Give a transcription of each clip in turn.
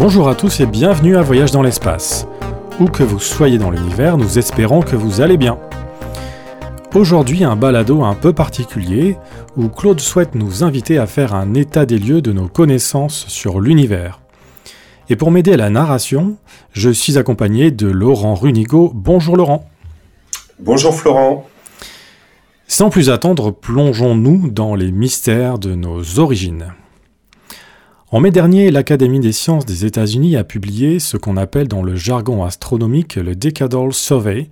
Bonjour à tous et bienvenue à Voyage dans l'espace. Où que vous soyez dans l'univers, nous espérons que vous allez bien. Aujourd'hui, un balado un peu particulier où Claude souhaite nous inviter à faire un état des lieux de nos connaissances sur l'univers. Et pour m'aider à la narration, je suis accompagné de Laurent Runigo. Bonjour Laurent. Bonjour Florent. Sans plus attendre, plongeons-nous dans les mystères de nos origines. En mai dernier, l'Académie des sciences des États-Unis a publié ce qu'on appelle dans le jargon astronomique le Decadal Survey,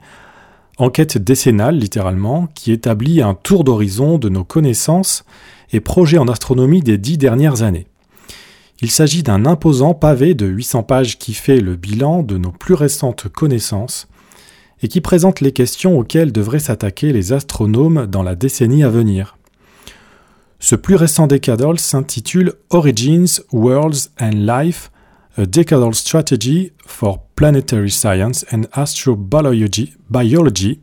enquête décennale littéralement, qui établit un tour d'horizon de nos connaissances et projets en astronomie des dix dernières années. Il s'agit d'un imposant pavé de 800 pages qui fait le bilan de nos plus récentes connaissances et qui présente les questions auxquelles devraient s'attaquer les astronomes dans la décennie à venir. Ce plus récent decadal s'intitule Origins, Worlds and Life, a Decadal Strategy for Planetary Science and Astrobiology Biology,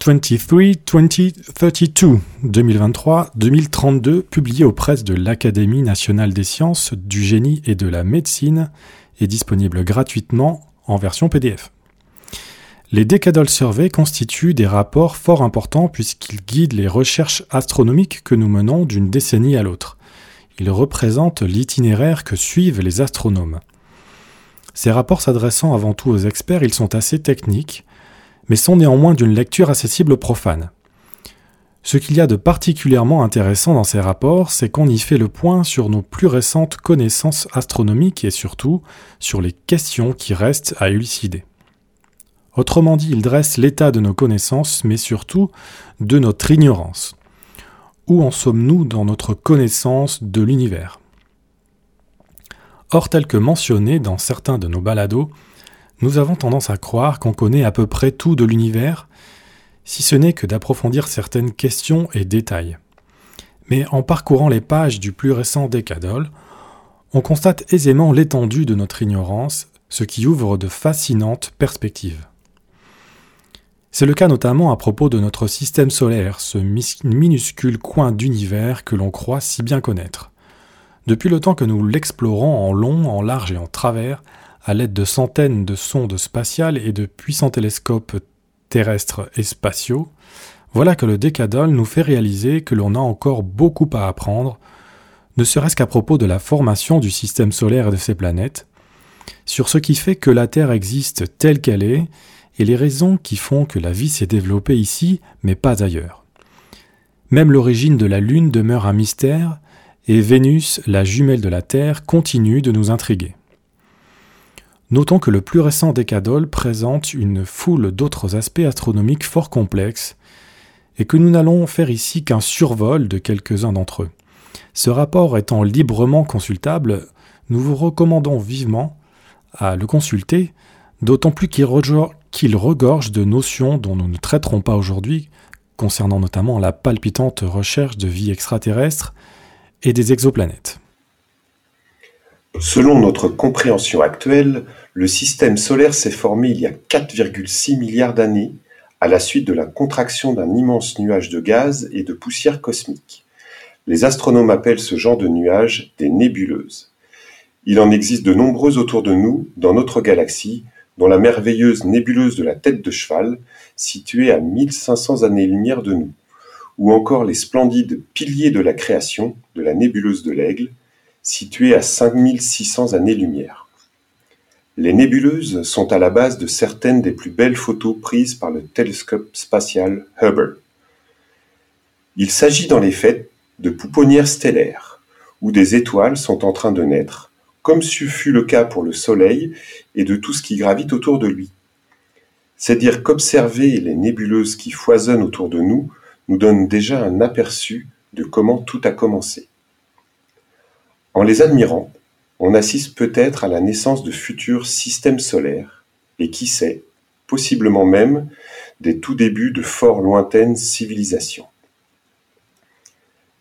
23-2032, 2023-2032, publié aux presses de l'Académie nationale des sciences, du génie et de la médecine, et disponible gratuitement en version PDF. Les Decadal Surveys constituent des rapports fort importants puisqu'ils guident les recherches astronomiques que nous menons d'une décennie à l'autre. Ils représentent l'itinéraire que suivent les astronomes. Ces rapports s'adressant avant tout aux experts, ils sont assez techniques, mais sont néanmoins d'une lecture accessible aux profanes. Ce qu'il y a de particulièrement intéressant dans ces rapports, c'est qu'on y fait le point sur nos plus récentes connaissances astronomiques et surtout sur les questions qui restent à élucider. Autrement dit, il dresse l'état de nos connaissances, mais surtout de notre ignorance. Où en sommes-nous dans notre connaissance de l'univers? Or, tel que mentionné dans certains de nos balados, nous avons tendance à croire qu'on connaît à peu près tout de l'univers, si ce n'est que d'approfondir certaines questions et détails. Mais en parcourant les pages du plus récent Décadol, on constate aisément l'étendue de notre ignorance, ce qui ouvre de fascinantes perspectives. C'est le cas notamment à propos de notre système solaire, ce minuscule coin d'univers que l'on croit si bien connaître. Depuis le temps que nous l'explorons en long, en large et en travers, à l'aide de centaines de sondes spatiales et de puissants télescopes terrestres et spatiaux, voilà que le décadol nous fait réaliser que l'on a encore beaucoup à apprendre, ne serait-ce qu'à propos de la formation du système solaire et de ses planètes, sur ce qui fait que la Terre existe telle qu'elle est et les raisons qui font que la vie s'est développée ici, mais pas ailleurs. Même l'origine de la Lune demeure un mystère, et Vénus, la jumelle de la Terre, continue de nous intriguer. Notons que le plus récent décadole présente une foule d'autres aspects astronomiques fort complexes, et que nous n'allons faire ici qu'un survol de quelques-uns d'entre eux. Ce rapport étant librement consultable, nous vous recommandons vivement à le consulter, d'autant plus qu'il qu'il regorge de notions dont nous ne traiterons pas aujourd'hui, concernant notamment la palpitante recherche de vie extraterrestre et des exoplanètes. Selon notre compréhension actuelle, le système solaire s'est formé il y a 4,6 milliards d'années à la suite de la contraction d'un immense nuage de gaz et de poussière cosmique. Les astronomes appellent ce genre de nuages des nébuleuses. Il en existe de nombreuses autour de nous, dans notre galaxie, dont la merveilleuse nébuleuse de la Tête de Cheval, située à 1500 années-lumière de nous, ou encore les splendides piliers de la création de la nébuleuse de l'Aigle, située à 5600 années-lumière. Les nébuleuses sont à la base de certaines des plus belles photos prises par le télescope spatial Hubble. Il s'agit dans les faits de pouponnières stellaires, où des étoiles sont en train de naître, comme ce fut le cas pour le Soleil et de tout ce qui gravite autour de lui. C'est dire qu'observer les nébuleuses qui foisonnent autour de nous nous donne déjà un aperçu de comment tout a commencé. En les admirant, on assiste peut-être à la naissance de futurs systèmes solaires, et qui sait, possiblement même des tout débuts de fort lointaines civilisations.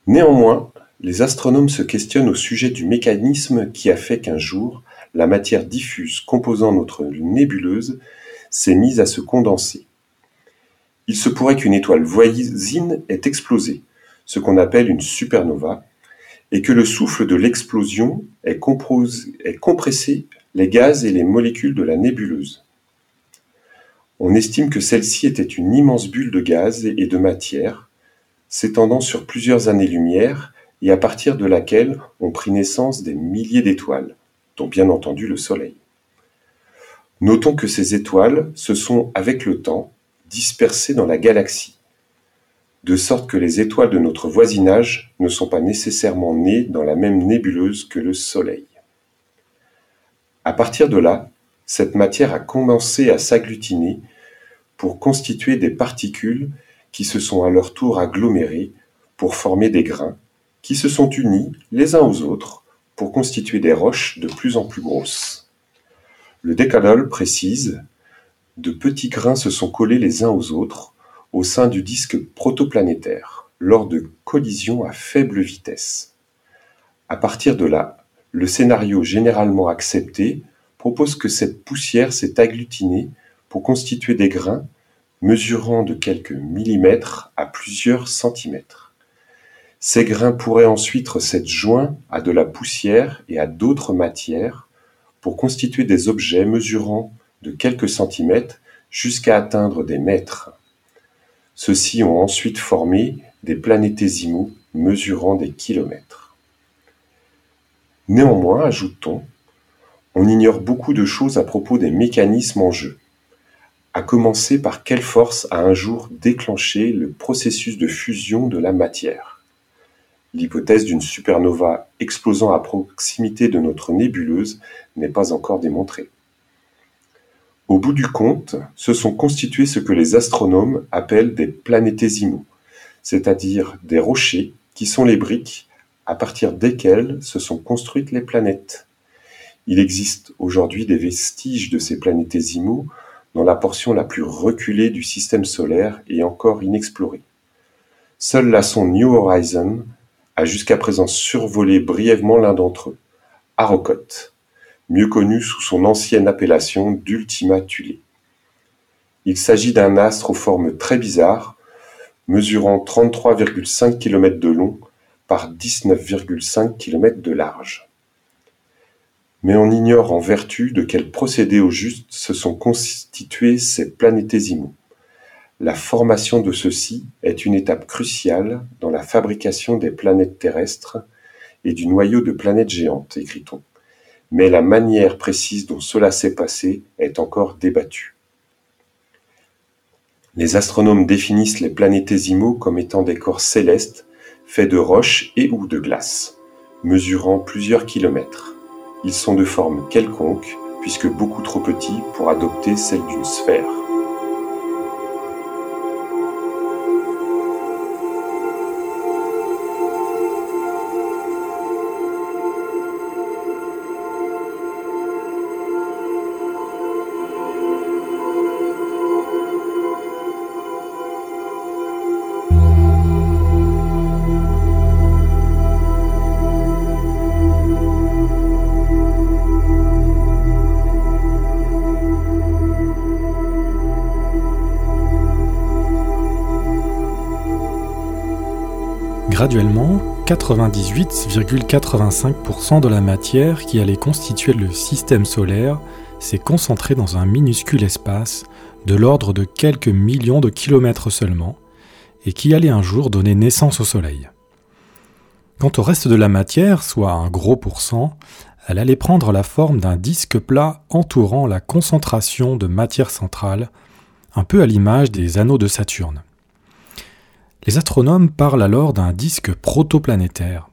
Néanmoins, les astronomes se questionnent au sujet du mécanisme qui a fait qu'un jour, la matière diffuse composant notre nébuleuse s'est mise à se condenser. Il se pourrait qu'une étoile voisine ait explosé, ce qu'on appelle une supernova, et que le souffle de l'explosion ait, compressé les gaz et les molécules de la nébuleuse. On estime que celle-ci était une immense bulle de gaz et de matière, s'étendant sur plusieurs années-lumière et à partir de laquelle ont pris naissance des milliers d'étoiles, dont bien entendu le Soleil. Notons que ces étoiles se sont, avec le temps, dispersées dans la galaxie, de sorte que les étoiles de notre voisinage ne sont pas nécessairement nées dans la même nébuleuse que le Soleil. À partir de là, cette matière a commencé à s'agglutiner pour constituer des particules qui se sont à leur tour agglomérées pour former des grains, qui se sont unis les uns aux autres pour constituer des roches de plus en plus grosses. Le décadole précise De petits grains se sont collés les uns aux autres au sein du disque protoplanétaire lors de collisions à faible vitesse. À partir de là, le scénario généralement accepté propose que cette poussière s'est agglutinée pour constituer des grains mesurant de quelques millimètres à plusieurs centimètres. Ces grains pourraient ensuite s'être joints à de la poussière et à d'autres matières pour constituer des objets mesurant de quelques centimètres jusqu'à atteindre des mètres. Ceux-ci ont ensuite formé des planétésimaux mesurant des kilomètres. Néanmoins, ajoute-t-on, on ignore beaucoup de choses à propos des mécanismes en jeu, à commencer par quelle force a un jour déclenché le processus de fusion de la matière. L'hypothèse d'une supernova explosant à proximité de notre nébuleuse n'est pas encore démontrée. Au bout du compte, se sont constitués ce que les astronomes appellent des planétésimaux, c'est-à-dire des rochers qui sont les briques à partir desquelles se sont construites les planètes. Il existe aujourd'hui des vestiges de ces planétésimaux dans la portion la plus reculée du système solaire et encore inexplorée. Seule la sonde New Horizon a jusqu'à présent survolé brièvement l'un d'entre eux, Arrokoth, mieux connu sous son ancienne appellation d'Ultima Thule. Il s'agit d'un astre aux formes très bizarres, mesurant 33,5 km de long par 19,5 km de large. Mais on ignore en vertu de quel procédé au juste se sont constitués ces planétésimaux. La formation de ceux-ci est une étape cruciale dans la fabrication des planètes terrestres et du noyau de planètes géantes, écrit-on, mais la manière précise dont cela s'est passé est encore débattue. Les astronomes définissent les planétésimaux comme étant des corps célestes faits de roches et ou de glace, mesurant plusieurs kilomètres. Ils sont de forme quelconque, puisque beaucoup trop petits pour adopter celle d'une sphère. Graduellement, 98,85% de la matière qui allait constituer le système solaire s'est concentrée dans un minuscule espace de l'ordre de quelques millions de kilomètres seulement, et qui allait un jour donner naissance au Soleil. Quant au reste de la matière, soit un gros pourcent, elle allait prendre la forme d'un disque plat entourant la concentration de matière centrale, un peu à l'image des anneaux de Saturne. Les astronomes parlent alors d'un disque protoplanétaire.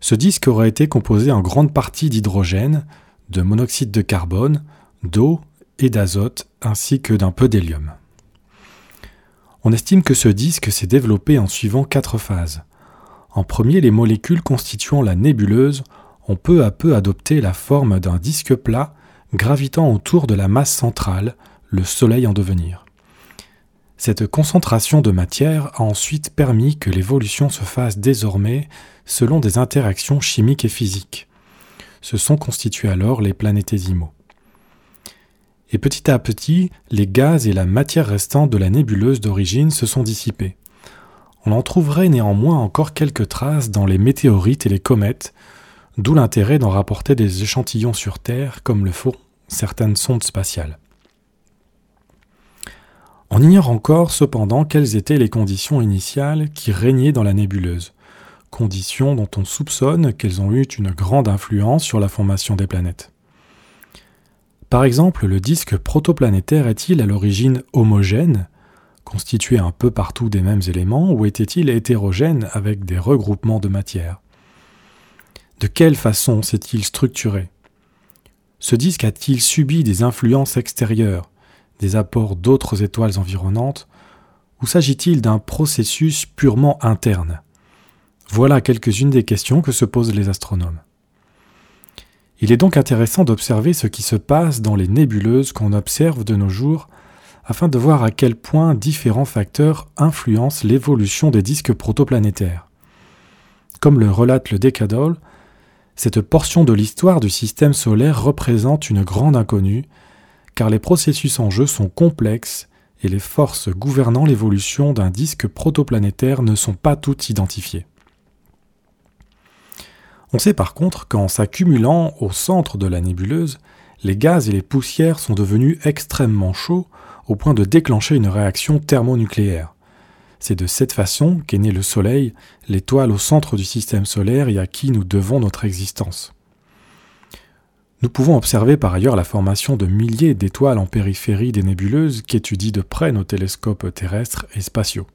Ce disque aurait été composé en grande partie d'hydrogène, de monoxyde de carbone, d'eau et d'azote, ainsi que d'un peu d'hélium. On estime que ce disque s'est développé en suivant quatre phases. En premier, les molécules constituant la nébuleuse ont peu à peu adopté la forme d'un disque plat gravitant autour de la masse centrale, le Soleil en devenir. Cette concentration de matière a ensuite permis que l'évolution se fasse désormais selon des interactions chimiques et physiques. Ce sont constitués alors les planétésimaux. Et petit à petit, les gaz et la matière restante de la nébuleuse d'origine se sont dissipés. on en trouverait néanmoins encore quelques traces dans les météorites et les comètes, d'où l'intérêt d'en rapporter des échantillons sur Terre comme le font certaines sondes spatiales. On ignore encore cependant quelles étaient les conditions initiales qui régnaient dans la nébuleuse, conditions dont on soupçonne qu'elles ont eu une grande influence sur la formation des planètes. Par exemple, le disque protoplanétaire est-il à l'origine homogène, constitué un peu partout des mêmes éléments, ou était-il hétérogène avec des regroupements de matière De quelle façon s'est-il structuré? Ce disque a-t-il subi des influences extérieures, des apports d'autres étoiles environnantes, ou s'agit-il d'un processus purement interne? Voilà quelques-unes des questions que se posent les astronomes. Il est donc intéressant d'observer ce qui se passe dans les nébuleuses qu'on observe de nos jours afin de voir à quel point différents facteurs influencent l'évolution des disques protoplanétaires. Comme le relate le Decadol, cette portion de l'histoire du système solaire représente une grande inconnue car les processus en jeu sont complexes et les forces gouvernant l'évolution d'un disque protoplanétaire ne sont pas toutes identifiées. On sait par contre qu'en s'accumulant au centre de la nébuleuse, les gaz et les poussières sont devenus extrêmement chauds au point de déclencher une réaction thermonucléaire. C'est de cette façon qu'est né le Soleil, l'étoile au centre du système solaire et à qui nous devons notre existence. Nous pouvons observer par ailleurs la formation de milliers d'étoiles en périphérie des nébuleuses qu'étudient de près nos télescopes terrestres et spatiaux.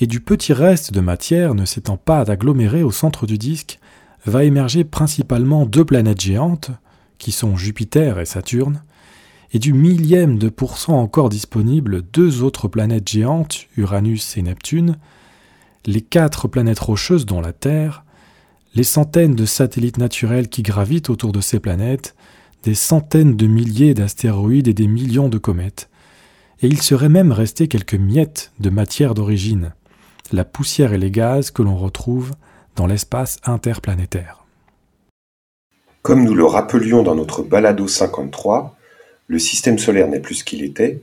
Et du petit reste de matière ne s'étant pas aggloméré au centre du disque, va émerger principalement deux planètes géantes, qui sont Jupiter et Saturne, et du millième de pourcent encore disponible deux autres planètes géantes, Uranus et Neptune, les quatre planètes rocheuses dont la Terre, les centaines de satellites naturels qui gravitent autour de ces planètes, des centaines de milliers d'astéroïdes et des millions de comètes, et il serait même resté quelques miettes de matière d'origine, la poussière et les gaz que l'on retrouve dans l'espace interplanétaire. Comme nous le rappelions dans notre balado 53, le système solaire n'est plus ce qu'il était.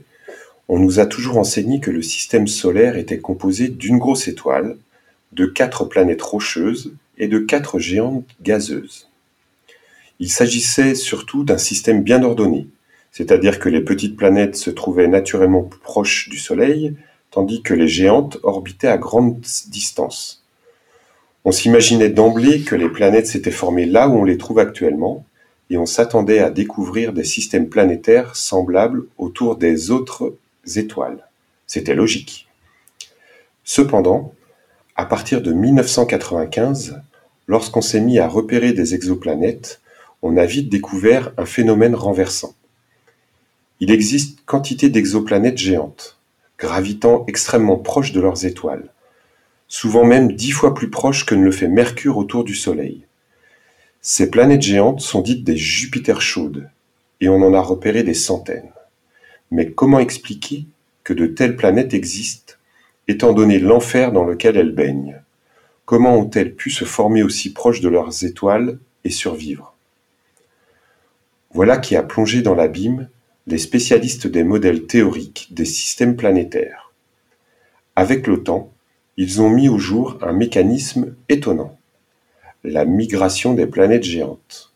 On nous a toujours enseigné que le système solaire était composé d'une grosse étoile, de quatre planètes rocheuses et de quatre géantes gazeuses. Il s'agissait surtout d'un système bien ordonné, c'est-à-dire que les petites planètes se trouvaient naturellement proches du Soleil, tandis que les géantes orbitaient à grande distance. On s'imaginait d'emblée que les planètes s'étaient formées là où on les trouve actuellement, et on s'attendait à découvrir des systèmes planétaires semblables autour des autres étoiles. C'était logique. Cependant, à partir de 1995, Lorsqu'on s'est mis à repérer des exoplanètes, on a vite découvert un phénomène renversant. Il existe quantité d'exoplanètes géantes, gravitant extrêmement proches de leurs étoiles, souvent même dix fois plus proches que ne le fait Mercure autour du Soleil. Ces planètes géantes sont dites des Jupiters chaudes, et on en a repéré des centaines. Mais comment expliquer que de telles planètes existent, étant donné l'enfer dans lequel elles baignent? Comment ont-elles pu se former aussi proches de leurs étoiles et survivre? Voilà qui a plongé dans l'abîme les spécialistes des modèles théoriques des systèmes planétaires. Avec le temps, ils ont mis au jour un mécanisme étonnant, la migration des planètes géantes.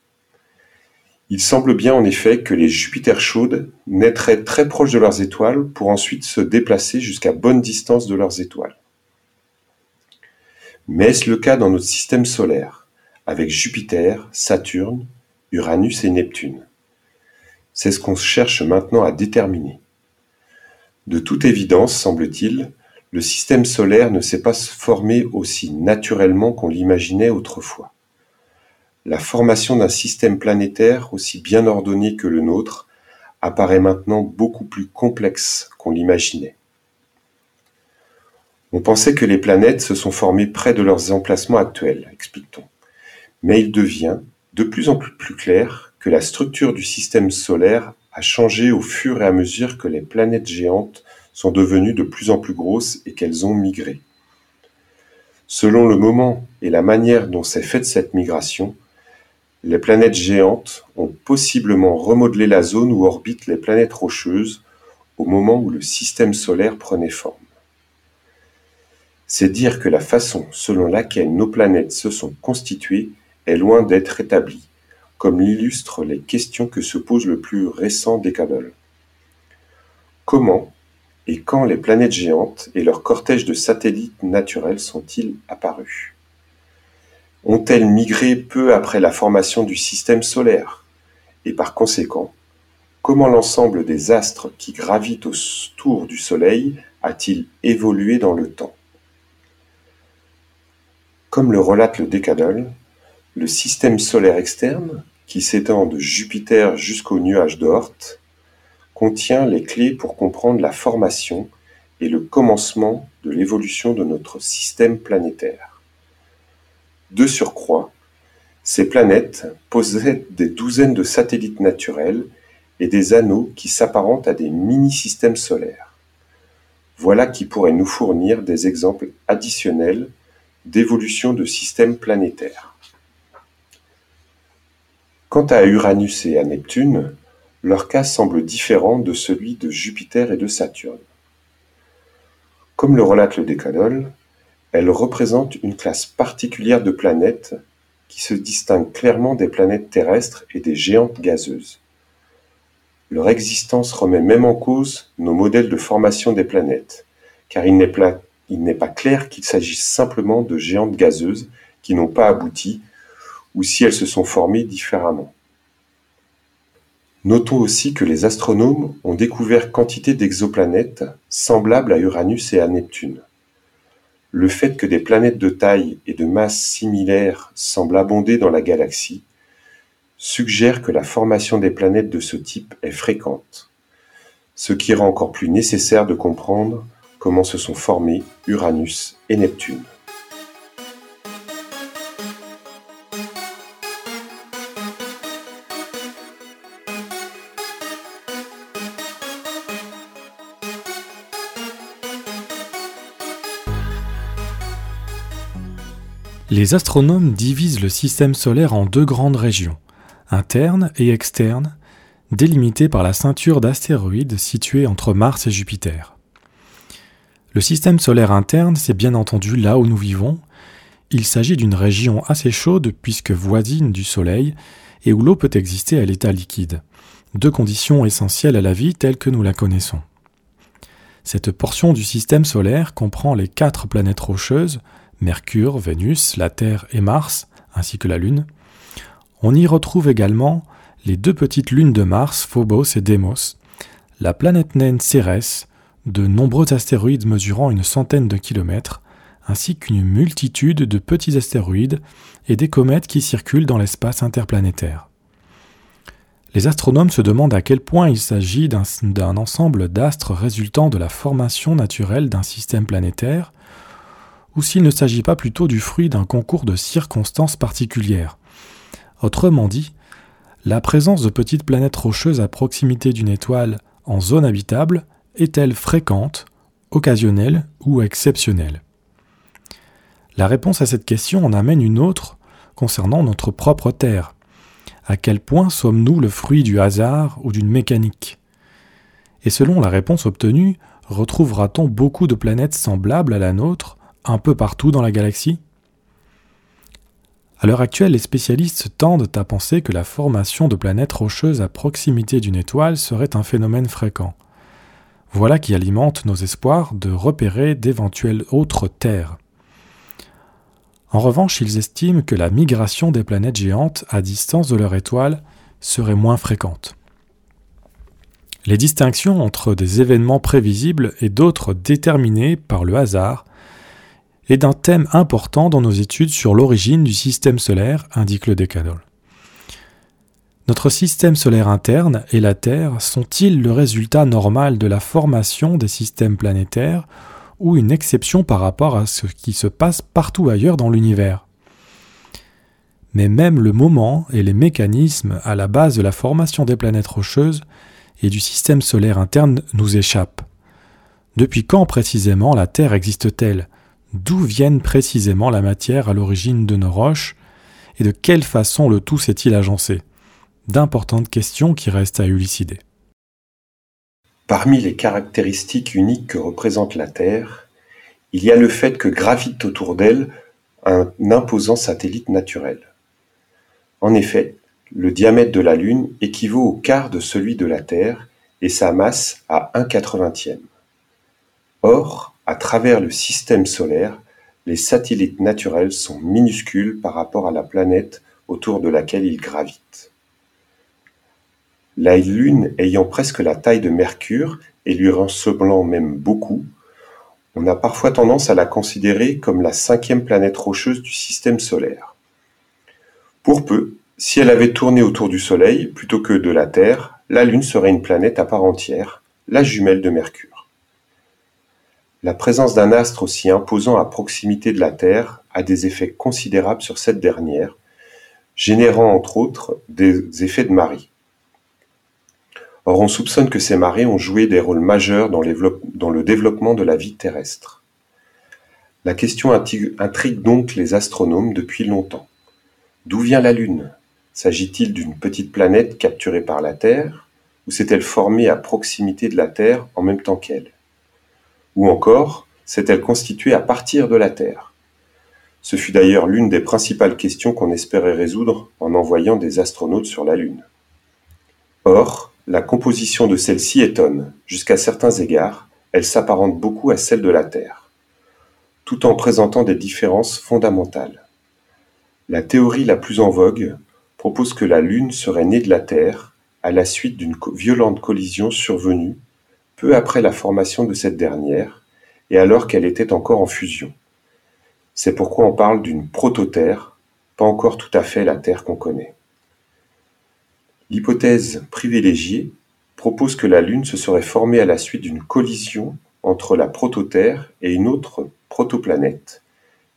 Il semble bien en effet que les Jupiters chaudes naîtraient très proches de leurs étoiles pour ensuite se déplacer jusqu'à bonne distance de leurs étoiles. Mais est-ce le cas dans notre système solaire, avec Jupiter, Saturne, Uranus et Neptune? C'est ce qu'on cherche maintenant à déterminer. De toute évidence, semble-t-il, le système solaire ne s'est pas formé aussi naturellement qu'on l'imaginait autrefois. La formation d'un système planétaire aussi bien ordonné que le nôtre apparaît maintenant beaucoup plus complexe qu'on l'imaginait. On pensait que les planètes se sont formées près de leurs emplacements actuels, explique-t-on. Mais il devient de plus en plus clair que la structure du système solaire a changé au fur et à mesure que les planètes géantes sont devenues de plus en plus grosses et qu'elles ont migré. Selon le moment et la manière dont s'est faite cette migration, les planètes géantes ont possiblement remodelé la zone où orbitent les planètes rocheuses au moment où le système solaire prenait forme. C'est dire que la façon selon laquelle nos planètes se sont constituées est loin d'être établie, comme l'illustrent les questions que se pose le plus récent Décadol. Comment et quand les planètes géantes et leur cortège de satellites naturels sont-ils apparus? Ont-elles migré peu après la formation du système solaire? Et par conséquent, comment l'ensemble des astres qui gravitent autour du Soleil a-t-il évolué dans le temps? Comme le relate le Décadole, le système solaire externe, qui s'étend de Jupiter jusqu'au nuage d'Oort, contient les clés pour comprendre la formation et le commencement de l'évolution de notre système planétaire. De surcroît, ces planètes possèdent des douzaines de satellites naturels et des anneaux qui s'apparentent à des mini-systèmes solaires. Voilà qui pourrait nous fournir des exemples additionnels d'évolution de systèmes planétaires. Quant à Uranus et à Neptune, leur cas semble différent de celui de Jupiter et de Saturne. Comme le relate le Décadole, elles représentent une classe particulière de planètes qui se distingue clairement des planètes terrestres et des géantes gazeuses. Leur existence remet même en cause nos modèles de formation des planètes, car il n'est pas clair qu'il s'agisse simplement de géantes gazeuses qui n'ont pas abouti, ou si elles se sont formées différemment. Notons aussi que les astronomes ont découvert quantité d'exoplanètes semblables à Uranus et à Neptune. Le fait que des planètes de taille et de masse similaires semblent abonder dans la galaxie suggère que la formation des planètes de ce type est fréquente, ce qui rend encore plus nécessaire de comprendre comment se sont formés Uranus et Neptune. Les astronomes divisent le système solaire en deux grandes régions, interne et externe, délimitées par la ceinture d'astéroïdes située entre Mars et Jupiter. Le système solaire interne, c'est bien entendu là où nous vivons. Il s'agit d'une région assez chaude puisque voisine du Soleil et où l'eau peut exister à l'état liquide, deux conditions essentielles à la vie telle que nous la connaissons. Cette portion du système solaire comprend les quatre planètes rocheuses, Mercure, Vénus, la Terre et Mars, ainsi que la Lune, on y retrouve également les deux petites lunes de Mars, Phobos et Deimos, la planète naine Cérès, de nombreux astéroïdes mesurant une centaine de kilomètres, ainsi qu'une multitude de petits astéroïdes et des comètes qui circulent dans l'espace interplanétaire. Les astronomes se demandent à quel point il s'agit d'un ensemble d'astres résultant de la formation naturelle d'un système planétaire, ou s'il ne s'agit pas plutôt du fruit d'un concours de circonstances particulières, Autrement dit, la présence de petites planètes rocheuses à proximité d'une étoile en zone habitable est-elle fréquente, occasionnelle ou exceptionnelle? La réponse à cette question en amène une autre concernant notre propre Terre. À quel point sommes-nous le fruit du hasard ou d'une mécanique? Et selon la réponse obtenue, retrouvera-t-on beaucoup de planètes semblables à la nôtre un peu partout dans la galaxie? À l'heure actuelle, les spécialistes tendent à penser que la formation de planètes rocheuses à proximité d'une étoile serait un phénomène fréquent. Voilà qui alimente nos espoirs de repérer d'éventuelles autres terres. En revanche, ils estiment que la migration des planètes géantes à distance de leur étoile serait moins fréquente. Les distinctions entre des événements prévisibles et d'autres déterminés par le hasard est d'un thème important dans nos études sur l'origine du système solaire, indique le Décadole. Notre système solaire interne et la Terre sont-ils le résultat normal de la formation des systèmes planétaires ou une exception par rapport à ce qui se passe partout ailleurs dans l'univers? Mais même le moment et les mécanismes à la base de la formation des planètes rocheuses et du système solaire interne nous échappent. Depuis quand précisément la Terre existe-t-elle? D'où viennent précisément la matière à l'origine de nos roches? Et de quelle façon le tout s'est-il agencé? D'importantes questions qui restent à élucider. Parmi les caractéristiques uniques que représente la Terre, il y a le fait que gravite autour d'elle un imposant satellite naturel. En effet, le diamètre de la Lune équivaut au quart de celui de la Terre et sa masse à un quatre-vingtième. Or, à travers le système solaire, les satellites naturels sont minuscules par rapport à la planète autour de laquelle ils gravitent. La Lune ayant presque la taille de Mercure et lui ressemblant même beaucoup, on a parfois tendance à la considérer comme la cinquième planète rocheuse du système solaire. Pour peu, si elle avait tourné autour du Soleil plutôt que de la Terre, la Lune serait une planète à part entière, la jumelle de Mercure. La présence d'un astre aussi imposant à proximité de la Terre a des effets considérables sur cette dernière, générant entre autres des effets de marée. Or on soupçonne que ces marées ont joué des rôles majeurs dans, le développement de la vie terrestre. La question intrigue donc les astronomes depuis longtemps. D'où vient la Lune? S'agit-il d'une petite planète capturée par la Terre ou s'est-elle formée à proximité de la Terre en même temps qu'elle? Ou encore, s'est-elle constituée à partir de la Terre? Ce fut d'ailleurs l'une des principales questions qu'on espérait résoudre en envoyant des astronautes sur la Lune. Or, la composition de celle-ci étonne, jusqu'à certains égards, elle s'apparente beaucoup à celle de la Terre, tout en présentant des différences fondamentales. La théorie la plus en vogue propose que la Lune serait née de la Terre à la suite d'une violente collision survenue peu après la formation de cette dernière et alors qu'elle était encore en fusion. C'est pourquoi on parle d'une prototerre, pas encore tout à fait la Terre qu'on connaît. L'hypothèse privilégiée propose que la Lune se serait formée à la suite d'une collision entre la prototerre et une autre protoplanète,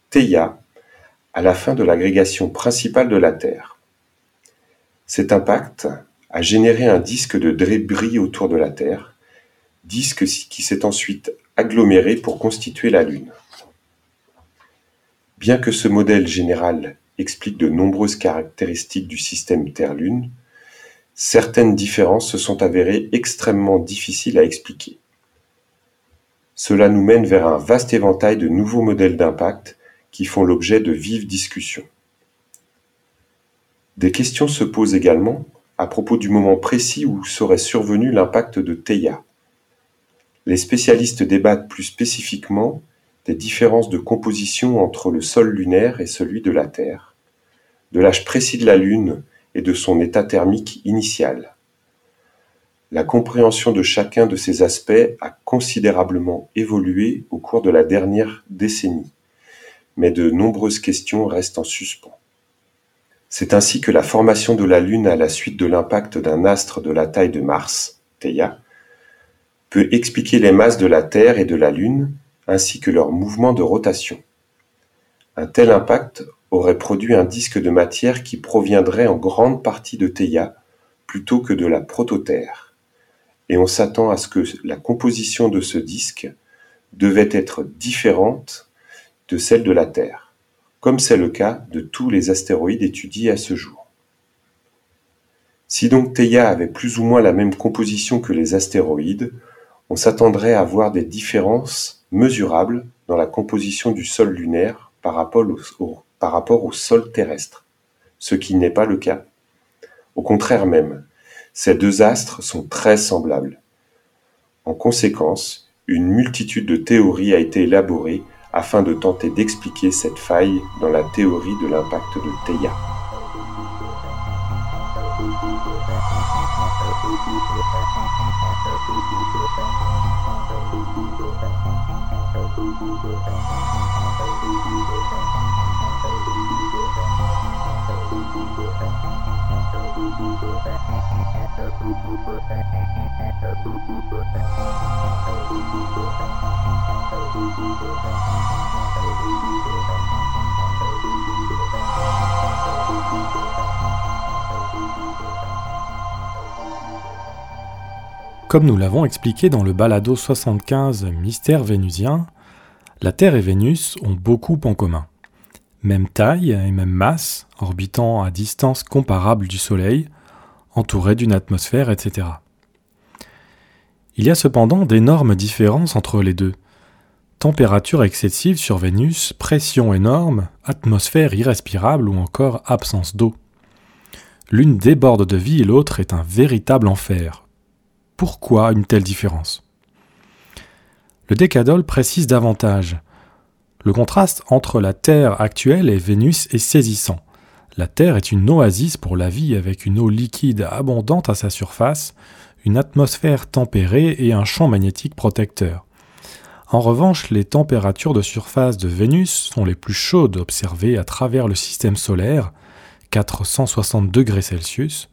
Theia, à la fin de l'agrégation principale de la Terre. Cet impact a généré un disque de débris autour de la Terre, disque qui s'est ensuite aggloméré pour constituer la Lune. Bien que ce modèle général explique de nombreuses caractéristiques du système Terre-Lune, certaines différences se sont avérées extrêmement difficiles à expliquer. Cela nous mène vers un vaste éventail de nouveaux modèles d'impact qui font l'objet de vives discussions. Des questions se posent également à propos du moment précis où serait survenu l'impact de Theia. Les spécialistes débattent plus spécifiquement des différences de composition entre le sol lunaire et celui de la Terre, de l'âge précis de la Lune et de son état thermique initial. La compréhension de chacun de ces aspects a considérablement évolué au cours de la dernière décennie, mais de nombreuses questions restent en suspens. C'est ainsi que la formation de la Lune à la suite de l'impact d'un astre de la taille de Mars, Theia, peut expliquer les masses de la Terre et de la Lune, ainsi que leur mouvement de rotation. Un tel impact aurait produit un disque de matière qui proviendrait en grande partie de Theia plutôt que de la prototerre, et on s'attend à ce que la composition de ce disque devait être différente de celle de la Terre, comme c'est le cas de tous les astéroïdes étudiés à ce jour. Si donc Theia avait plus ou moins la même composition que les astéroïdes, on s'attendrait à voir des différences mesurables dans la composition du sol lunaire par rapport au, par rapport au sol terrestre, ce qui n'est pas le cas. Au contraire même, ces deux astres sont très semblables. En conséquence, une multitude de théories a été élaborée afin de tenter d'expliquer cette faille dans la théorie de l'impact de Theia. Comme nous l'avons expliqué dans le balado 75 Mystère vénusien, la Terre et Vénus ont beaucoup en commun. Même taille et même masse, orbitant à distance comparable du Soleil, entourés d'une atmosphère, etc. Il y a cependant d'énormes différences entre les deux. Température excessive sur Vénus, pression énorme, atmosphère irrespirable ou encore absence d'eau. L'une déborde de vie et l'autre est un véritable enfer. Pourquoi une telle différence? Le décadole précise davantage. Le contraste entre la Terre actuelle et Vénus est saisissant. La Terre est une oasis pour la vie avec une eau liquide abondante à sa surface, une atmosphère tempérée et un champ magnétique protecteur. En revanche, les températures de surface de Vénus sont les plus chaudes observées à travers le système solaire, 460 degrés Celsius.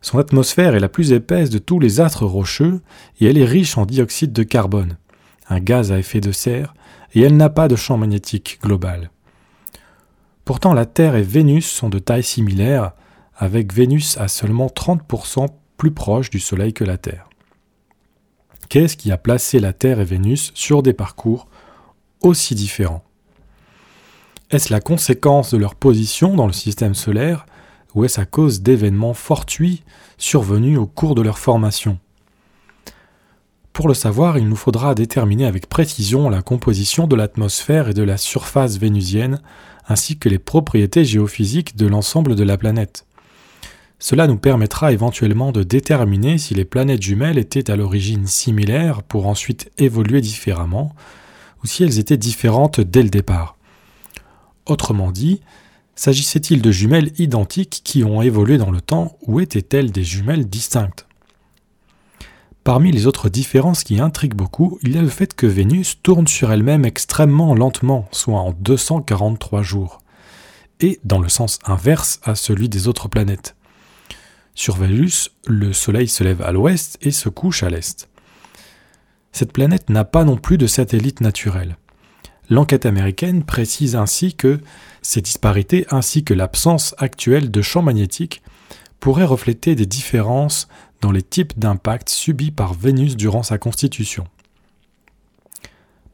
Son atmosphère est la plus épaisse de tous les astres rocheux et elle est riche en dioxyde de carbone, un gaz à effet de serre, et elle n'a pas de champ magnétique global. Pourtant, la Terre et Vénus sont de taille similaire, avec Vénus à seulement 30% plus proche du Soleil que la Terre. Qu'est-ce qui a placé la Terre et Vénus sur des parcours aussi différents? Est-ce la conséquence de leur position dans le système solaire ou est-ce à cause d'événements fortuits survenus au cours de leur formation? Pour le savoir, il nous faudra déterminer avec précision la composition de l'atmosphère et de la surface vénusienne, ainsi que les propriétés géophysiques de l'ensemble de la planète. Cela nous permettra éventuellement de déterminer si les planètes jumelles étaient à l'origine similaires pour ensuite évoluer différemment, ou si elles étaient différentes dès le départ. Autrement dit, s'agissait-il de jumelles identiques qui ont évolué dans le temps ou étaient-elles des jumelles distinctes? Parmi les autres différences qui intriguent beaucoup, il y a le fait que Vénus tourne sur elle-même extrêmement lentement, soit en 243 jours, et dans le sens inverse à celui des autres planètes. Sur Vénus, le Soleil se lève à l'ouest et se couche à l'est. Cette planète n'a pas non plus de satellite naturel. L'enquête américaine précise ainsi que ces disparités ainsi que l'absence actuelle de champ magnétique pourraient refléter des différences dans les types d'impacts subis par Vénus durant sa constitution.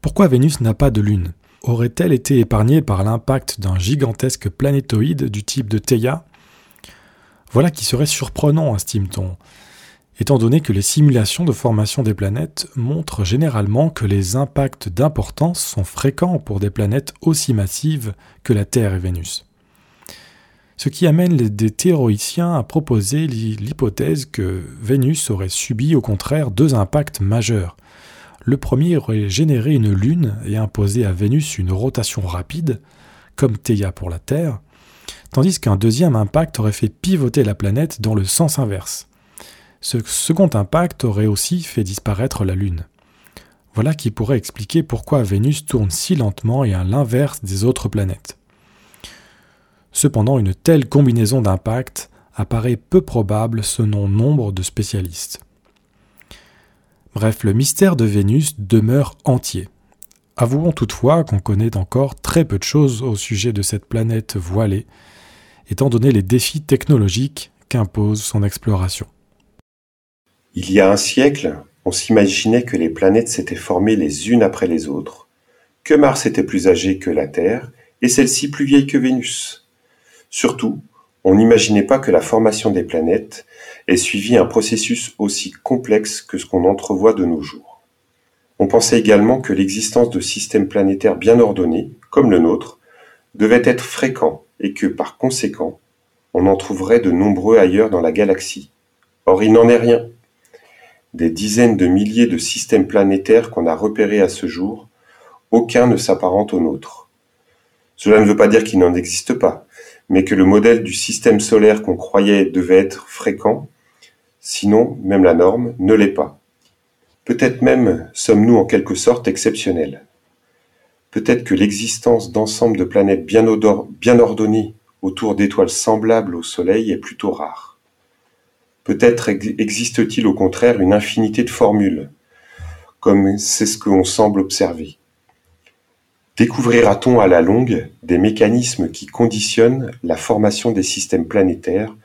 Pourquoi Vénus n'a pas de Lune? Aurait-elle été épargnée par l'impact d'un gigantesque planétoïde du type de Theia? Voilà qui serait surprenant, estime-t-on, étant donné que les simulations de formation des planètes montrent généralement que les impacts d'importance sont fréquents pour des planètes aussi massives que la Terre et Vénus. Ce qui amène des théoriciens à proposer l'hypothèse que Vénus aurait subi au contraire deux impacts majeurs. Le premier aurait généré une lune et imposé à Vénus une rotation rapide, comme Theia pour la Terre, tandis qu'un deuxième impact aurait fait pivoter la planète dans le sens inverse. Ce second impact aurait aussi fait disparaître la Lune. Voilà qui pourrait expliquer pourquoi Vénus tourne si lentement et à l'inverse des autres planètes. Cependant, une telle combinaison d'impacts apparaît peu probable selon nombre de spécialistes. Bref, le mystère de Vénus demeure entier. Avouons toutefois qu'on connaît encore très peu de choses au sujet de cette planète voilée, étant donné les défis technologiques qu'impose son exploration. Il y a un siècle, on s'imaginait que les planètes s'étaient formées les unes après les autres, que Mars était plus âgé que la Terre, et celle-ci plus vieille que Vénus. Surtout, on n'imaginait pas que la formation des planètes ait suivi un processus aussi complexe que ce qu'on entrevoit de nos jours. On pensait également que l'existence de systèmes planétaires bien ordonnés, comme le nôtre, devait être fréquent et que, par conséquent, on en trouverait de nombreux ailleurs dans la galaxie. Or il n'en est rien. Des dizaines de milliers de systèmes planétaires qu'on a repérés à ce jour, aucun ne s'apparente au nôtre. Cela ne veut pas dire qu'il n'en existe pas, mais que le modèle du système solaire qu'on croyait devait être fréquent, sinon même la norme, ne l'est pas. Peut-être même sommes-nous en quelque sorte exceptionnels. Peut-être que l'existence d'ensemble de planètes bien, ordonnées autour d'étoiles semblables au Soleil est plutôt rare. Peut-être existe-t-il au contraire une infinité de formules, comme c'est ce qu'on semble observer. Découvrira-t-on à la longue des mécanismes qui conditionnent la formation des systèmes planétaires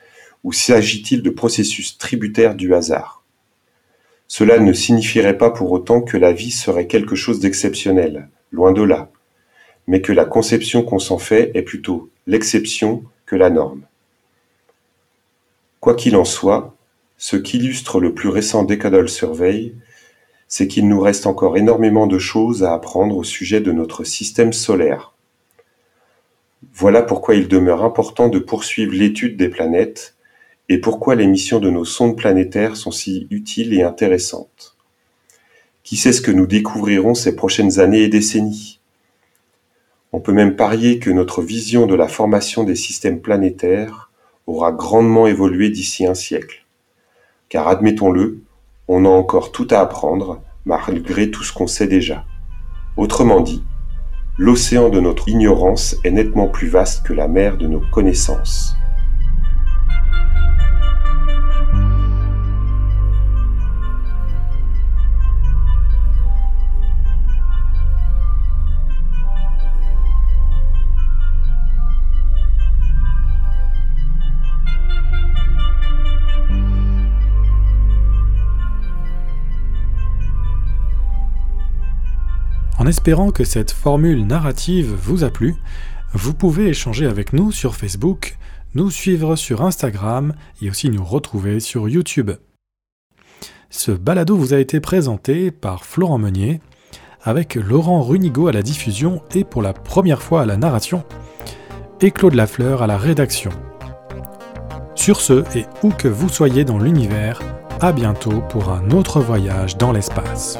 ou s'agit-il de processus tributaires du hasard? Cela ne signifierait pas pour autant que la vie serait quelque chose d'exceptionnel, loin de là, mais que la conception qu'on s'en fait est plutôt l'exception que la norme. Quoi qu'il en soit, ce qu'illustre le plus récent Decadal Survey, c'est qu'il nous reste encore énormément de choses à apprendre au sujet de notre système solaire. Voilà pourquoi il demeure important de poursuivre l'étude des planètes et pourquoi les missions de nos sondes planétaires sont si utiles et intéressantes. Qui sait ce que nous découvrirons ces prochaines années et décennies? On peut même parier que notre vision de la formation des systèmes planétaires aura grandement évolué d'ici un siècle. Car admettons-le, on a encore tout à apprendre, malgré tout ce qu'on sait déjà. Autrement dit, l'océan de notre ignorance est nettement plus vaste que la mer de nos connaissances. En espérant que cette formule narrative vous a plu, vous pouvez échanger avec nous sur Facebook, nous suivre sur Instagram et aussi nous retrouver sur YouTube. Ce balado vous a été présenté par Florent Meunier, avec Laurent Runigo à la diffusion et pour la première fois à la narration, et Claude Lafleur à la rédaction. Sur ce, et où que vous soyez dans l'univers, à bientôt pour un autre voyage dans l'espace.